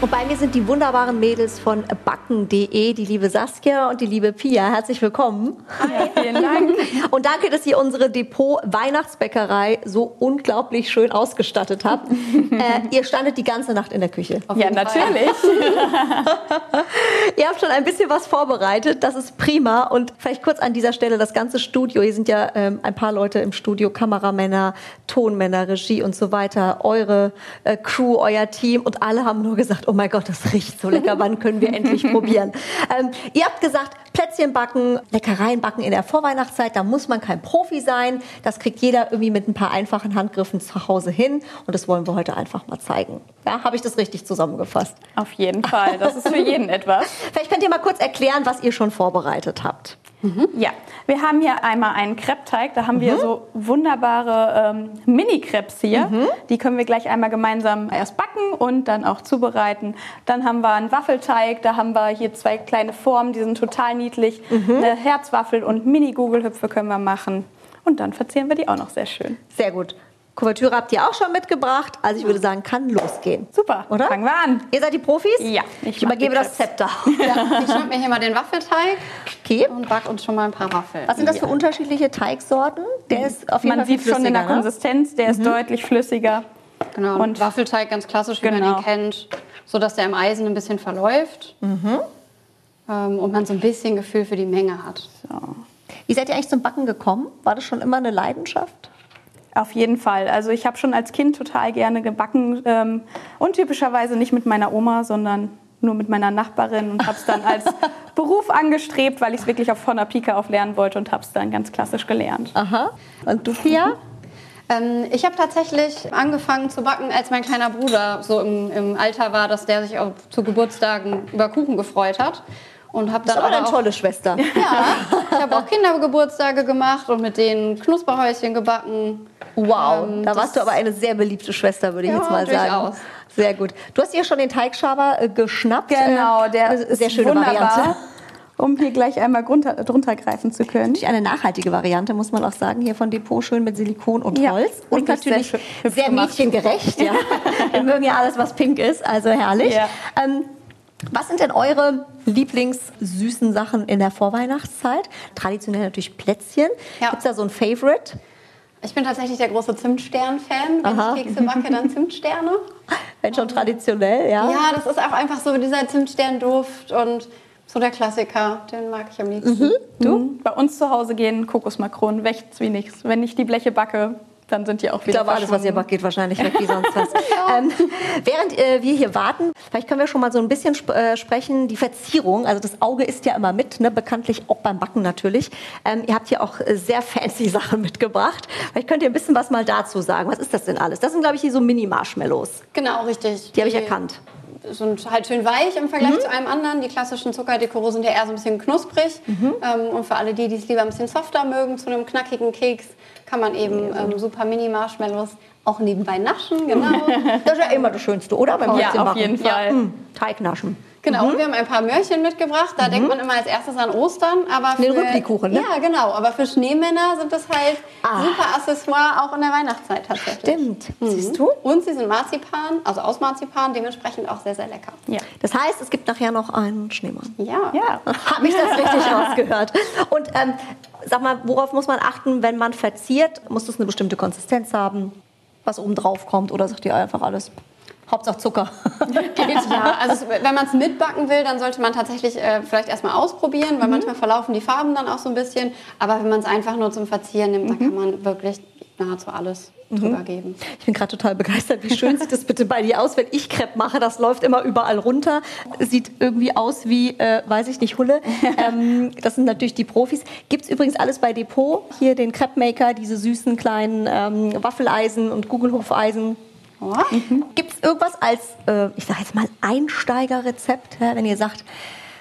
Und bei mir sind die wunderbaren Mädels von backen.de, die liebe Saskia und die liebe Pia. Herzlich willkommen. Hi, vielen Dank. Und danke, dass ihr unsere Depot Weihnachtsbäckerei so unglaublich schön ausgestattet habt. äh, ihr standet die ganze Nacht in der Küche. Ja, natürlich. ihr habt schon ein bisschen was vorbereitet. Das ist prima. Und vielleicht kurz an dieser Stelle das ganze Studio. Hier sind ja ähm, ein paar Leute im Studio, Kameramänner, Tonmänner, Regie und so weiter. Eure äh, Crew, euer Team. Und alle haben nur gesagt, oh mein Gott, das riecht so lecker, wann können wir endlich probieren? Ähm, ihr habt gesagt, Plätzchen backen, Leckereien backen in der Vorweihnachtszeit, da muss man kein Profi sein. Das kriegt jeder irgendwie mit ein paar einfachen Handgriffen zu Hause hin. Und das wollen wir heute einfach mal zeigen. Ja, habe ich das richtig zusammengefasst? Auf jeden Fall. Das ist für jeden etwas. Vielleicht könnt ihr mal kurz erklären, was ihr schon vorbereitet habt. Mhm. Ja, wir haben hier einmal einen Kreppteig. Da haben mhm. wir so wunderbare ähm, Mini-Crepes hier. Mhm. Die können wir gleich einmal gemeinsam erst backen und dann auch zubereiten. Dann haben wir einen Waffelteig. Da haben wir hier zwei kleine Formen, die sind total niedlich. Mhm. Eine Herzwaffel und Mini-Gugelhüpfe können wir machen. Und dann verzieren wir die auch noch sehr schön. Sehr gut. Kuvertüre habt ihr auch schon mitgebracht. Also ich würde sagen, kann losgehen. Super, oder? Fangen wir an. Ihr seid die Profis? Ja. Ich, ich übergebe das Zepter. Ja, ich schnapp mir hier mal den Waffelteig okay. und back uns schon mal ein paar Waffeln. Was sind das für unterschiedliche Teigsorten? Der ist auf jeden Man sieht schon in der ne? Konsistenz, der ist mhm. deutlich flüssiger. Genau, und Waffelteig ganz klassisch, wie genau. man ihn kennt, so dass der im Eisen ein bisschen verläuft mhm. ähm, und man so ein bisschen Gefühl für die Menge hat. So. Wie seid ihr eigentlich zum Backen gekommen? War das schon immer eine Leidenschaft? Auf jeden Fall. Also ich habe schon als Kind total gerne gebacken. Ähm, untypischerweise nicht mit meiner Oma, sondern nur mit meiner Nachbarin und habe es dann als Beruf angestrebt, weil ich es wirklich auf von der Pike auf lernen wollte und habe es dann ganz klassisch gelernt. Aha. Und du, Pia? Ähm, ich habe tatsächlich angefangen zu backen, als mein kleiner Bruder so im, im Alter war, dass der sich auch zu Geburtstagen über Kuchen gefreut hat. Und habe dann das ist aber eine tolle Schwester. Ja, ich habe auch Kindergeburtstage gemacht und mit denen Knusperhäuschen gebacken. Wow, ähm, da warst du aber eine sehr beliebte Schwester, würde ich ja, jetzt mal sagen. Durchaus. Sehr gut. Du hast hier schon den Teigschaber äh, geschnappt. Genau, äh, der äh, sehr schöne wunderbar. Variante um hier gleich einmal drunter, drunter greifen zu können. Natürlich eine nachhaltige Variante, muss man auch sagen, hier von Depot schön mit Silikon und ja, Holz. Und natürlich sehr, sehr mädchengerecht. Ja. Wir mögen ja alles, was pink ist, also herrlich. Ja. Ähm, was sind denn eure Lieblingssüßen Sachen in der Vorweihnachtszeit? Traditionell natürlich Plätzchen. Ja. Gibt es da so ein Favorite? Ich bin tatsächlich der große Zimtstern-Fan. Wenn Aha. ich Kekse backe, dann Zimtsterne. Wenn schon traditionell, ja? Ja, das ist auch einfach so dieser Zimtsternduft und so der Klassiker. Den mag ich am liebsten. Mhm. Du? Mhm. Bei uns zu Hause gehen Kokosmakronen weg wie nichts. Wenn ich die Bleche backe, dann sind die auch wieder Ich glaube, alles, was ihr backt, geht wahrscheinlich weg wie sonst was. ähm, während äh, wir hier warten, vielleicht können wir schon mal so ein bisschen sp äh, sprechen, die Verzierung, also das Auge ist ja immer mit, ne, bekanntlich auch beim Backen natürlich. Ähm, ihr habt hier auch äh, sehr fancy Sachen mitgebracht. Vielleicht könnt ihr ein bisschen was mal dazu sagen. Was ist das denn alles? Das sind, glaube ich, hier so Mini-Marshmallows. Genau, richtig. Die habe ich erkannt sind halt schön weich im Vergleich mhm. zu einem anderen. Die klassischen Zuckerdekoro sind ja eher so ein bisschen knusprig. Mhm. Ähm, und für alle die, die es lieber ein bisschen softer mögen, zu einem knackigen Keks, kann man eben ähm, super Mini-Marshmallows auch nebenbei naschen. Genau. das ist ja immer das Schönste, oder? Beim ja, auf jeden Fall. Ja. Mhm. Teignaschen. Genau, mhm. und wir haben ein paar Möhrchen mitgebracht. Da mhm. denkt man immer als erstes an Ostern. Aber für, Den Rüblikuchen, ne? Ja, genau. Aber für Schneemänner sind das halt ah. super Accessoire auch in der Weihnachtszeit tatsächlich. Stimmt. Mhm. Siehst du? Und sie sind Marzipan, also aus Marzipan, dementsprechend auch sehr, sehr lecker. Ja. Das heißt, es gibt nachher noch einen Schneemann. Ja. ja. Habe ich das richtig rausgehört? Und ähm, sag mal, worauf muss man achten, wenn man verziert? Muss das eine bestimmte Konsistenz haben? Was oben drauf kommt? Oder sagt ihr einfach alles? Hauptsache Zucker. ja, also wenn man es mitbacken will, dann sollte man tatsächlich äh, vielleicht erstmal ausprobieren, weil mhm. manchmal verlaufen die Farben dann auch so ein bisschen. Aber wenn man es einfach nur zum Verzieren nimmt, mhm. dann kann man wirklich nahezu alles mhm. drüber geben. Ich bin gerade total begeistert. Wie schön sieht das bitte bei dir aus, wenn ich Crepe mache? Das läuft immer überall runter. Sieht irgendwie aus wie, äh, weiß ich nicht, Hulle. ähm, das sind natürlich die Profis. Gibt es übrigens alles bei Depot. Hier den Crepe Maker, diese süßen kleinen ähm, Waffeleisen und Gugelhofeisen Oh. Mhm. Gibt es irgendwas als, äh, ich sage jetzt mal, Einsteigerrezept, ja, wenn ihr sagt,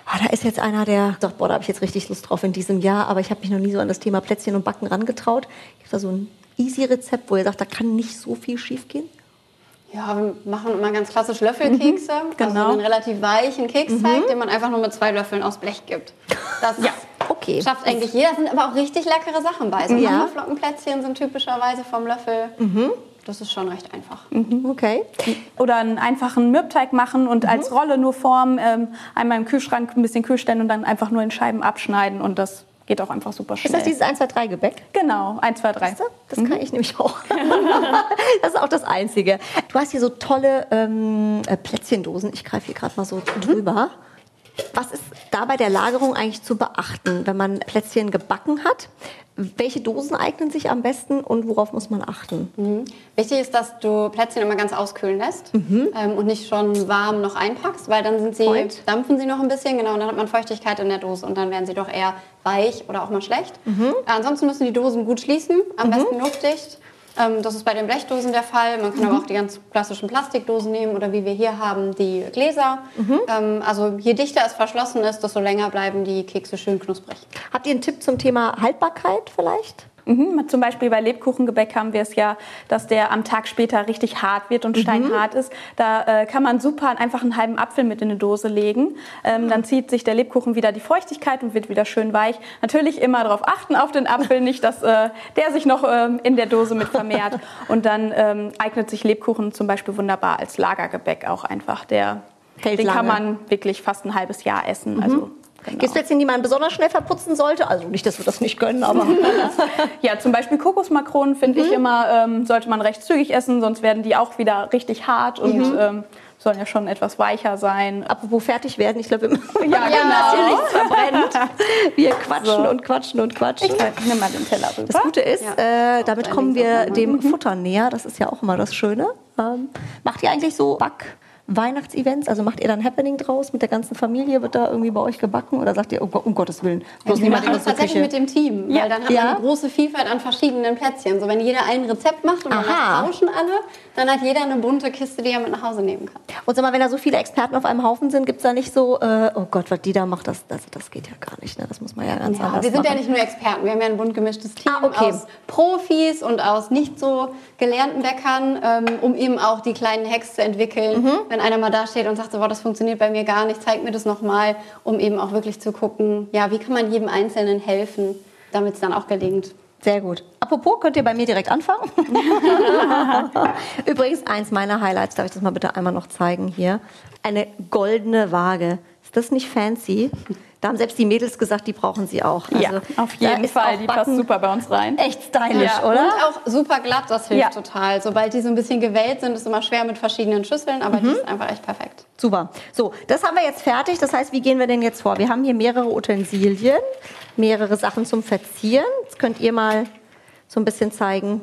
ah, da ist jetzt einer, der sagt, boah, da habe ich jetzt richtig Lust drauf in diesem Jahr, aber ich habe mich noch nie so an das Thema Plätzchen und Backen rangetraut. Gibt es da so ein Easy-Rezept, wo ihr sagt, da kann nicht so viel schief gehen? Ja, wir machen immer ganz klassisch Löffelkekse. Mhm, genau. Also einen relativ weichen Keksteig, mhm. den man einfach nur mit zwei Löffeln aus Blech gibt. Das ja. Okay. Schafft eigentlich jeder, sind aber auch richtig leckere Sachen bei. So Ja. Haferflockenplätzchen sind typischerweise vom Löffel. Das ist schon recht einfach. Okay. Oder einen einfachen Mürbteig machen und als Rolle nur formen, ähm, einmal im Kühlschrank ein bisschen kühl stellen und dann einfach nur in Scheiben abschneiden und das geht auch einfach super schnell. Ist das dieses 1, 2, 3 Gebäck? genau, 1, 2, 3. Das kann ich nämlich auch. das ist auch das Einzige. Du hast hier so tolle ähm, äh, Plätzchendosen. Ich greife hier gerade mal so drüber. Was ist da bei der Lagerung eigentlich zu beachten, wenn man Plätzchen gebacken hat? Welche Dosen eignen sich am besten und worauf muss man achten? Wichtig ist, dass du Plätzchen immer ganz auskühlen lässt ähm, und nicht schon warm noch einpackst, weil dann sind sie, dampfen sie noch ein bisschen, genau, und dann hat man Feuchtigkeit in der Dose und dann werden sie doch eher weich oder auch mal schlecht. Äh, ansonsten müssen die Dosen gut schließen, am besten luftdicht. Ähm, das ist bei den Blechdosen der Fall. Man kann aber auch die ganz klassischen Plastikdosen nehmen oder wie wir hier haben, die Gläser. Ähm, also je dichter es verschlossen ist, desto länger bleiben die Kekse schön knusprig. Habt ihr einen Tipp zum Thema Haltbarkeit vielleicht? Mhm. Zum Beispiel bei Lebkuchengebäck haben wir es ja, dass der am Tag später richtig hart wird und steinhart ist. Da äh, kann man super einfach einen halben Apfel mit in eine Dose legen. Ähm, dann zieht sich der Lebkuchen wieder die Feuchtigkeit und wird wieder schön weich. Natürlich immer darauf achten auf den Apfel, nicht, dass äh, der sich noch ähm, in der Dose mit vermehrt. Und dann ähm, eignet sich Lebkuchen zum Beispiel wunderbar als Lagergebäck auch einfach. Der, Hält den kann lange. man wirklich fast ein halbes Jahr essen. Also, genau. Gibt es Plätzchen, die man besonders schnell verputzen sollte? Also nicht, dass wir das nicht können, aber Ja, zum Beispiel Kokosmakronen finde ich immer, ähm, sollte man recht zügig essen, sonst werden die auch wieder richtig hart und ähm, sollen ja schon etwas weicher sein. apropos fertig werden, ich glaube, wir Ja, dass hier nichts verbrennt. Wir quatschen und quatschen und quatschen. Ich nehme mal den Teller rüber. Das Gute ist, Ja. äh, damit kommen wir dem Futter näher. Das ist ja auch immer das Schöne. Ähm, macht ihr eigentlich so Back-Weihnachtsevents? Also macht ihr dann Happening draus mit der ganzen Familie? Wird da irgendwie bei euch gebacken? Oder sagt ihr, oh um Gottes Willen, bloß Wir niemand in machen das unsere tatsächlich Küche? mit dem Team, Ja. weil dann hat Ja? man eine große Vielfalt an verschiedenen Plätzchen. So wenn jeder ein Rezept macht und Aha. danach tauschen alle, dann hat jeder eine bunte Kiste, die er mit nach Hause nehmen kann. Und sag mal, wenn da so viele Experten auf einem Haufen sind, gibt es da nicht so, äh, oh Gott, was die da macht, das, das, das geht ja gar nicht. Ne? Das muss man ja ganz Ja, anders wir sind ja machen. nicht nur Experten, wir haben ja ein bunt gemischtes Team Ah, okay. aus Profis und aus nicht so gelernten Bäckern, ähm, um eben auch die kleinen Hacks zu entwickeln. Mhm. Wenn einer mal da steht und sagt, so, boah, das funktioniert bei mir gar nicht, zeig mir das nochmal, um eben auch wirklich zu gucken, ja, wie kann man jedem Einzelnen helfen, damit es dann auch gelingt. Sehr gut. Apropos, könnt ihr bei mir direkt anfangen? Übrigens, eins meiner Highlights, darf ich das mal bitte einmal noch zeigen hier? Eine goldene Waage. Ist das nicht fancy? Da haben selbst die Mädels gesagt, die brauchen sie auch. ja, Also, auf da jeden Fall. Die passt super bei uns rein. Echt stylisch, Ja. oder? Und auch super glatt, das hilft Ja. total. Sobald die so ein bisschen gewellt sind, ist es immer schwer mit verschiedenen Schüsseln, aber Mhm. die ist einfach echt perfekt. Super. So, das haben wir jetzt fertig. Das heißt, wie gehen wir denn jetzt vor? Wir haben hier mehrere Utensilien, mehrere Sachen zum Verzieren. Jetzt könnt ihr mal so ein bisschen zeigen,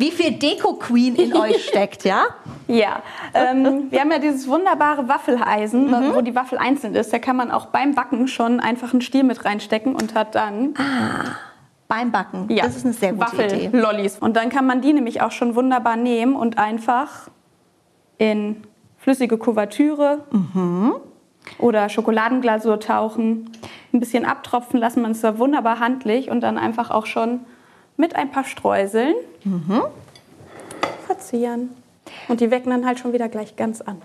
wie viel Deko-Queen in euch steckt, ja? Ja, ähm, wir haben ja dieses wunderbare Waffeleisen, Mhm. wo die Waffel einzeln ist. Da kann man auch beim Backen schon einfach einen Stiel mit reinstecken und hat dann Beim Backen. ja, Das ist eine sehr gute Idee. Waffellollis. Und dann kann man die nämlich auch schon wunderbar nehmen und einfach in flüssige Kuvertüre Mhm. oder Schokoladenglasur tauchen, ein bisschen abtropfen lassen. Man ist da wunderbar handlich und dann einfach auch schon mit ein paar Streuseln Mhm. verzieren. Und die wecken dann halt schon wieder gleich ganz anders.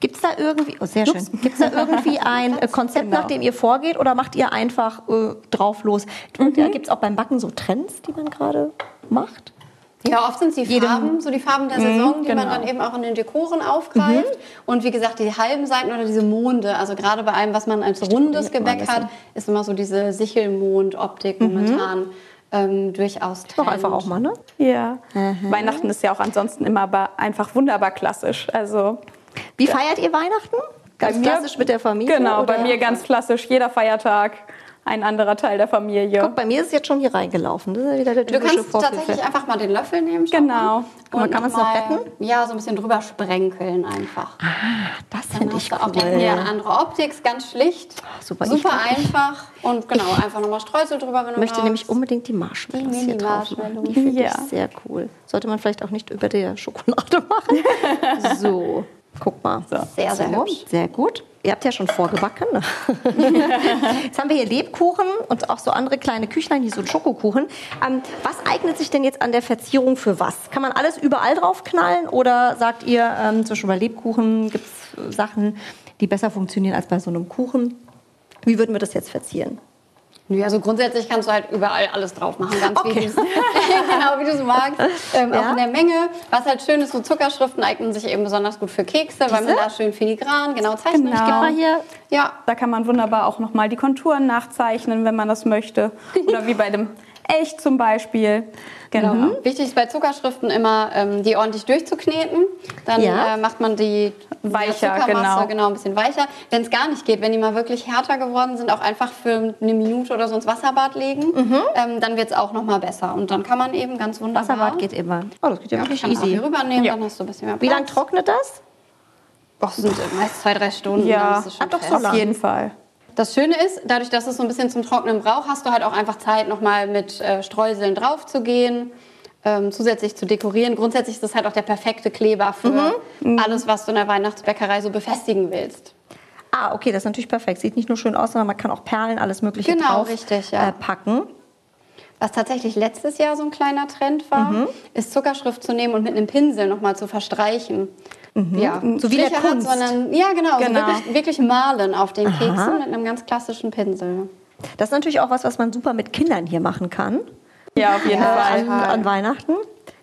Gibt es da irgendwie, oh sehr schön, gibt es da irgendwie ein äh, Konzept, Genau. nach dem ihr vorgeht oder macht ihr einfach äh, drauf los? Mhm. Gibt es auch beim Backen so Trends, die man gerade macht? Ja, oft sind es die Jedem- Farben, so die Farben der Saison, die man genau. dann eben auch in den Dekoren aufgreift. Und wie gesagt, die halben Seiten oder diese Monde, also gerade bei allem, was man als rundes Gebäck hat, ist immer so diese Sichelmond-Optik momentan ähm, durchaus Doch Trend. einfach auch mal, ne? Ja. Weihnachten ist ja auch ansonsten immer einfach wunderbar klassisch. Also Wie feiert ihr Weihnachten? Ganz Bei mir- klassisch mit der Familie? genau, oder? bei mir ganz klassisch. Jeder Feiertag ein anderer Teil der Familie. Guck, bei mir ist es jetzt schon hier reingelaufen. Das ist ja wieder der Du typische kannst Vorführfilm. tatsächlich einfach mal den Löffel nehmen. Genau. Guck mal, Und kann man's noch mal, retten? Ja, so ein bisschen drüber sprenkeln einfach. Das Dann finde ich hast du auch cool. direkt wieder eine andere Optik, ist ganz schlicht, super. super, Ich glaub, ich- einfach und genau, einfach nochmal Streusel drüber, wenn Ich du möchte magst. nämlich unbedingt die Marshmallows Die hier drauf machen. Die finde Ja. ich sehr cool. Sollte man vielleicht auch nicht über der Schokolade machen. so, guck mal. Sehr, sehr hübsch. Sehr gut. Ihr habt ja schon vorgebacken. jetzt haben wir hier Lebkuchen und auch so andere kleine Küchlein, hier so Schokokuchen. Ähm, was eignet sich denn jetzt an der Verzierung für was? Kann man alles überall drauf knallen oder sagt ihr, ähm, zum Beispiel bei Lebkuchen gibt es Sachen, die besser funktionieren als bei so einem Kuchen? Wie würden wir das jetzt verzieren? Ja, also grundsätzlich kannst du halt überall alles drauf machen, ganz okay. wie du genau wie du es magst. Ähm, ja. Auch in der Menge. Was halt schön ist, so Zuckerschriften eignen sich eben besonders gut für Kekse, Diese? weil man da schön filigran genau zeichnet. Genau. Mal hier. Ja. Da kann man wunderbar auch nochmal die Konturen nachzeichnen, wenn man das möchte. Oder wie bei dem Elch zum Beispiel. Genau. Mhm. Wichtig ist bei Zuckerschriften immer, ähm, die ordentlich durchzukneten. Dann ja. äh, macht man die weicher, genau. genau, ein bisschen weicher. Wenn es gar nicht geht, wenn die mal wirklich härter geworden sind, auch einfach für eine Minute oder so ins Wasserbad legen. Mhm. Ähm, dann wird es auch noch mal besser. Und dann kann man eben ganz wunderbar... Wasserbad geht immer. Oh, das geht ja wirklich easy. Hier rübernehmen, ja. dann hast du ein bisschen mehr Platz. Wie lange trocknet das? Das sind meist zwei, drei Stunden. Ja, ah, doch so auf jeden Fall. Das Schöne ist, dadurch, dass es so ein bisschen zum Trocknen braucht, hast du halt auch einfach Zeit, nochmal mit äh, Streuseln drauf zu gehen, ähm, zusätzlich zu dekorieren. Grundsätzlich ist das halt auch der perfekte Kleber für mhm. mhm. alles, was du in der Weihnachtsbäckerei so befestigen willst. Ah, okay, das ist natürlich perfekt. Sieht nicht nur schön aus, sondern man kann auch Perlen, alles Mögliche genau, drauf richtig, ja. äh, packen. Was tatsächlich letztes Jahr so ein kleiner Trend war, mhm. ist Zuckerschrift zu nehmen und mit einem Pinsel nochmal zu verstreichen. Mhm. Ja, so wie der Kunst. Hat, sondern ja genau, genau. So wirklich, wirklich, malen auf den Aha. Keksen mit einem ganz klassischen Pinsel. Das ist natürlich auch was, was man super mit Kindern hier machen kann. Ja, auf jeden ja, Fall. An, an Weihnachten.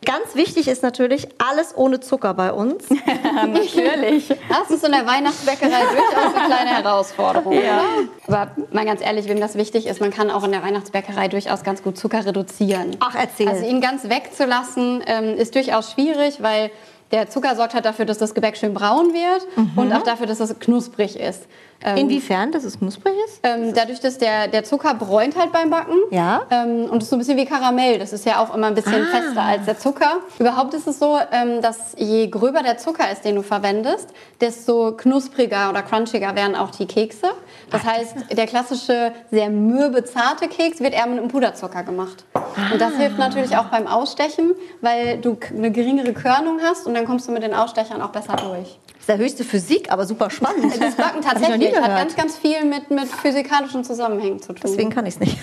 Ganz wichtig ist natürlich alles ohne Zucker bei uns. natürlich. Das ist in der Weihnachtsbäckerei durchaus eine kleine Herausforderung. Ja. Aber mal ganz ehrlich, wem das wichtig ist, man kann auch in der Weihnachtsbäckerei durchaus ganz gut Zucker reduzieren. Ach, erzähl. Also ihn ganz wegzulassen ähm, ist durchaus schwierig, weil der Zucker sorgt halt dafür, dass das Gebäck schön braun wird mhm. und auch dafür, dass es knusprig ist. Ähm, Inwiefern, dass es knusprig ist? Ähm, dadurch, dass der, der Zucker bräunt halt beim Backen. Ja. Ähm, und es ist so ein bisschen wie Karamell. Das ist ja auch immer ein bisschen ah. fester als der Zucker. Überhaupt ist es so, ähm, dass je gröber der Zucker ist, den du verwendest, desto knuspriger oder crunchiger werden auch die Kekse. Das heißt, der klassische, sehr mürbe, zarte Keks wird eher mit einem Puderzucker gemacht. Ah. Und das hilft natürlich auch beim Ausstechen, weil du eine geringere Körnung hast und dann kommst du mit den Ausstechern auch besser durch. Das ist der höchste Physik, aber super spannend. Das Backen tatsächlich hat ganz, ganz viel mit, mit physikalischen Zusammenhängen zu tun. Deswegen kann ich es nicht.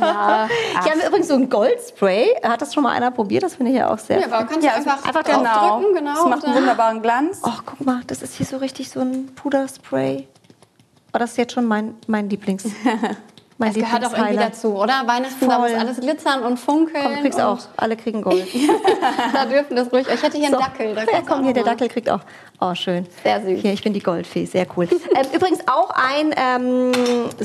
ja. Hier haben wir übrigens so ein Goldspray. Hat das schon mal einer probiert? Das finde ich ja auch sehr. Ja, aber kannst ja, einfach, einfach genau. genau. Das macht einen wunderbaren Glanz. Oh, guck mal, das ist hier so richtig so ein Puderspray. Oh, das ist jetzt schon mein, mein Lieblings. Mein das gehört auch irgendwie dazu, oder? Weihnachten, da muss alles glitzern und funkeln. Komm, du kriegst auch. Alle kriegen Gold. da dürfen das ruhig. Ich hätte hier so. einen Dackel. Da ja, komm, hier, der Dackel kriegt auch. Oh, schön. Sehr süß. Hier, ich bin die Goldfee. Sehr cool. ähm, übrigens auch ein ähm,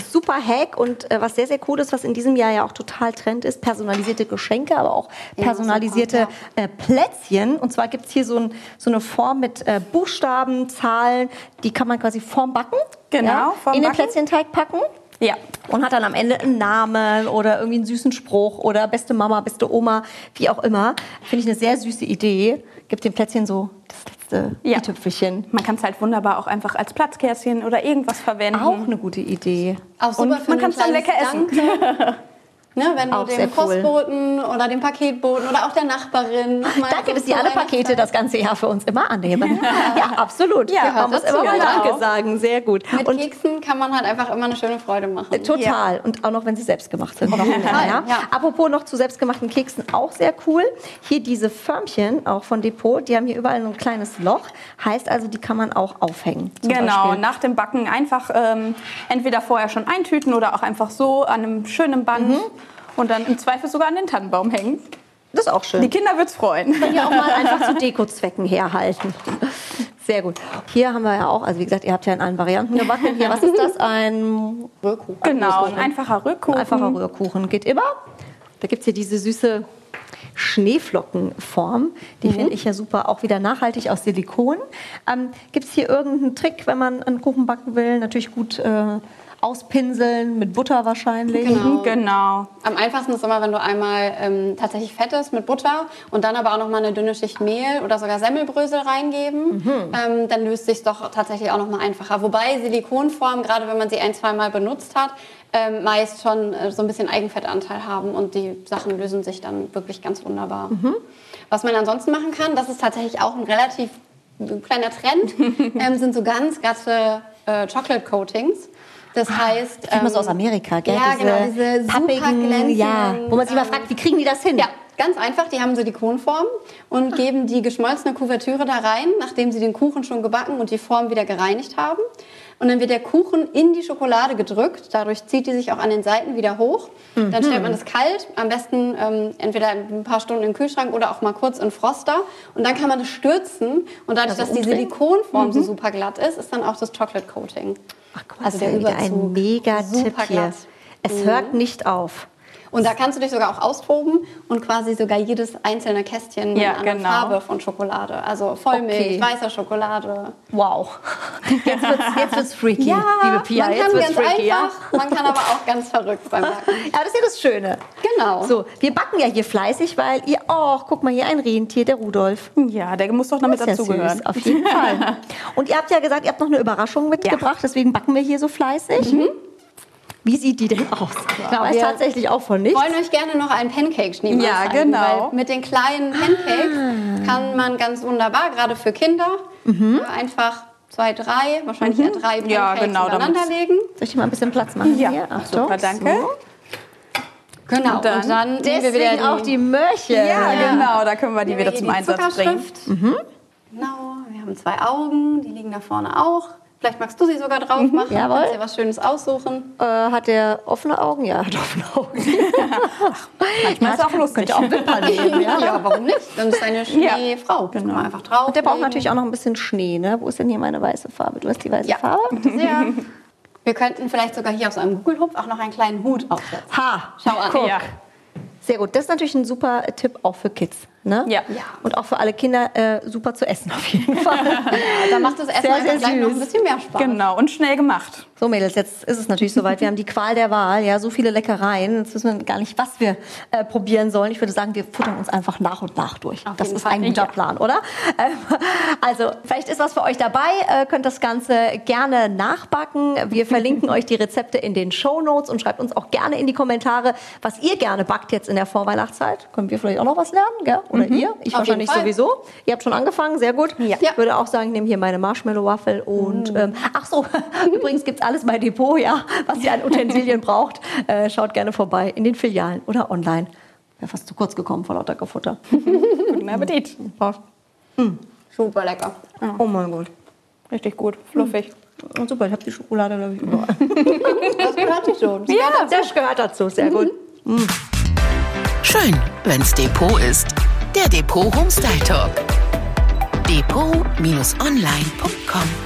super Hack und äh, was sehr, sehr cool ist, was in diesem Jahr ja auch total Trend ist, personalisierte Geschenke, aber auch personalisierte ja, äh, Plätzchen. Und zwar gibt es hier so, ein, so, eine Form mit äh, Buchstaben, Zahlen, die kann man quasi vorm Backen genau, ja, vorm in den Plätzchenteig packen. Ja. Und hat dann am Ende einen Namen oder irgendwie einen süßen Spruch oder beste Mama, beste Oma, wie auch immer. Finde ich eine sehr süße Idee. Gibt dem Plätzchen so das letzte ja. Tüpfelchen. Man kann es halt wunderbar auch einfach als Platzkärchen oder irgendwas verwenden. Auch eine gute Idee. Auch super Und man kann es dann lecker essen. Ne, wenn du dem Postboten cool. oder dem Paketboten oder auch der Nachbarin nochmal. Danke, dass Sie alle Pakete das ganze Jahr für uns immer annehmen. Ja, ja absolut. Ja, man muss immer mal Danke auch. sagen. Sehr gut. Mit und Keksen kann man halt einfach immer eine schöne Freude machen. Total. Ja. Und auch noch, wenn sie selbst gemacht sind. Ja. ja. Apropos noch zu selbstgemachten Keksen, auch sehr cool. Hier diese Förmchen, auch von Depot, die haben hier überall ein kleines Loch. Heißt also, die kann man auch aufhängen. Genau, Beispiel. nach dem Backen einfach ähm, entweder vorher schon eintüten oder auch einfach so an einem schönen Band. Mhm und dann im Zweifel sogar an den Tannenbaum hängen. Das ist auch schön. Die Kinder wird es freuen. Können ja auch mal einfach zu Dekozwecken herhalten. Sehr gut. Hier haben wir ja auch, also wie gesagt, ihr habt ja in allen Varianten gebacken. Hier, was ist das? Ein Rührkuchen. Genau, ein einfacher Rührkuchen. Ein einfacher Rührkuchen geht immer. Da gibt es hier diese süße Schneeflockenform. Die mhm. finde ich ja super, auch wieder nachhaltig aus Silikon. Ähm, gibt es hier irgendeinen Trick, wenn man einen Kuchen backen will? Natürlich gut äh, auspinseln, mit Butter wahrscheinlich. Genau. genau. Am einfachsten ist immer, wenn du einmal ähm, tatsächlich fettest mit Butter und dann aber auch noch mal eine dünne Schicht Mehl oder sogar Semmelbrösel reingeben. Mhm. Ähm, dann löst sich doch tatsächlich auch noch mal einfacher. Wobei Silikonformen, gerade wenn man sie ein, zwei Mal benutzt hat, ähm, meist schon äh, so ein bisschen Eigenfettanteil haben und die Sachen lösen sich dann wirklich ganz wunderbar. Mhm. Was man ansonsten machen kann, das ist tatsächlich auch ein relativ kleiner Trend, ähm, sind so ganz glatte äh, Chocolate Coatings. Das ah, heißt. Das ähm, so aus Amerika, gell? Ja, diese genau, diese pappigen, ja, wo man sich mal fragt, wie kriegen die das hin? Ja, ganz einfach, die haben Silikonform und ah. geben die geschmolzene Kuvertüre da rein, nachdem sie den Kuchen schon gebacken und die Form wieder gereinigt haben. Und dann wird der Kuchen in die Schokolade gedrückt. Dadurch zieht die sich auch an den Seiten wieder hoch. Dann stellt man das kalt, am besten ähm, entweder ein paar Stunden im Kühlschrank oder auch mal kurz in Froster. Und dann kann man das stürzen. Und dadurch, dass die Silikonform so super glatt ist, ist dann auch das Chocolate Coating. Ach, guck mal, Also das ist der ja wieder ein. Mega-Tipp Super hier. glatt. Es hört nicht auf. Und da kannst du dich sogar auch austoben und quasi sogar jedes einzelne Kästchen Ja, in einer genau. Farbe von Schokolade. Also Vollmilch, Okay. weißer Schokolade. Wow. Jetzt wird's, jetzt wird's freaky, liebe Pia. man Jetzt kann wird's ganz freaky, ja? einfach, man kann aber auch ganz verrückt beim Backen. Ja, das ist ja das Schöne. Genau. So, wir backen ja hier fleißig, weil ihr, oh, guck mal hier ein Rentier, der Rudolf. Ja, der muss doch noch mit ja dazugehören. süß, auf jeden Fall. Und ihr habt ja gesagt, ihr habt noch eine Überraschung mitgebracht, deswegen backen wir hier so fleißig. Wie sieht die denn aus? Ich weiß wir tatsächlich auch von nichts. wollen euch gerne noch einen Pancake-Schneemann Ja, zeigen, genau. Weil mit den kleinen Pancakes kann man ganz wunderbar, gerade für Kinder, Mhm. äh, einfach zwei, drei, wahrscheinlich eher drei Pancakes Ja, genau, übereinander damit's- legen. Soll ich mal ein bisschen Platz machen Ja, hier? Achtung. super, danke. So. Genau. Und dann- Und dann nehmen wir wieder Deswegen auch die Möhrchen. Ja, genau, da können wir die wieder wir zum hier die Einsatz bringen. Zuckerschrift. Genau, wir haben zwei Augen, die liegen da vorne auch. Vielleicht magst du sie sogar drauf machen. Mhm. Jawohl. Kannst dir was Schönes aussuchen. Äh, hat der offene Augen? Ja, hat offene Augen. Manchmal ist es auch lustig. Könnte auch Wimpern nehmen, ja. Ja, warum nicht? Dann ist eine Schneefrau. genau. Kann man einfach drauf. Und der braucht natürlich auch noch ein bisschen Schnee, ne? Wo ist denn hier meine weiße Farbe? Du hast die weiße Ja, Farbe? sehr. Wir könnten vielleicht sogar hier auf so einem Google-Hupf auch noch einen kleinen Hut aufsetzen. Ha, Schau an. Guck. Ja. Sehr gut. Das ist natürlich ein super Tipp auch für Kids. Ne? Ja. Ja. Und auch für alle Kinder äh, super zu essen auf jeden Fall. Da macht das Essen Sehr, einfach sehr gleich noch ein bisschen mehr Spaß. Genau, und schnell gemacht. So Mädels, jetzt ist es natürlich soweit. Wir haben die Qual der Wahl, ja, so viele Leckereien. Jetzt wissen wir gar nicht, was wir äh, probieren sollen. Ich würde sagen, wir futtern uns einfach nach und nach durch. das jeden ist Fall. ein guter Ja. Plan, oder? Ähm, also, vielleicht ist was für euch dabei. Äh, könnt das Ganze gerne nachbacken. Wir verlinken euch die Rezepte in den Show Notes und schreibt uns auch gerne in die Kommentare, was ihr gerne backt jetzt in der Vorweihnachtszeit. Können wir vielleicht auch noch was lernen, gell? Oder ihr? Ich Auf wahrscheinlich sowieso. Ihr habt schon angefangen, sehr gut. Ja. Ich würde auch sagen, ich nehme hier meine Marshmallow-Waffel und ähm, ach so, übrigens gibt's alles bei Depot, ja, was ihr an Utensilien braucht. Äh, schaut gerne vorbei in den Filialen oder online. Wäre fast zu kurz gekommen vor lauter Gefutter. Guten Appetit. Super lecker. Oh mein Gott. Richtig gut, fluffig. Und super, ich habe die Schokolade, glaube ich, überall. Das gehört sich schon. Ja, das gehört dazu, sehr gut. Schön, wenn's Depot ist. Der Depot Homestyle Talk. Depot-online.com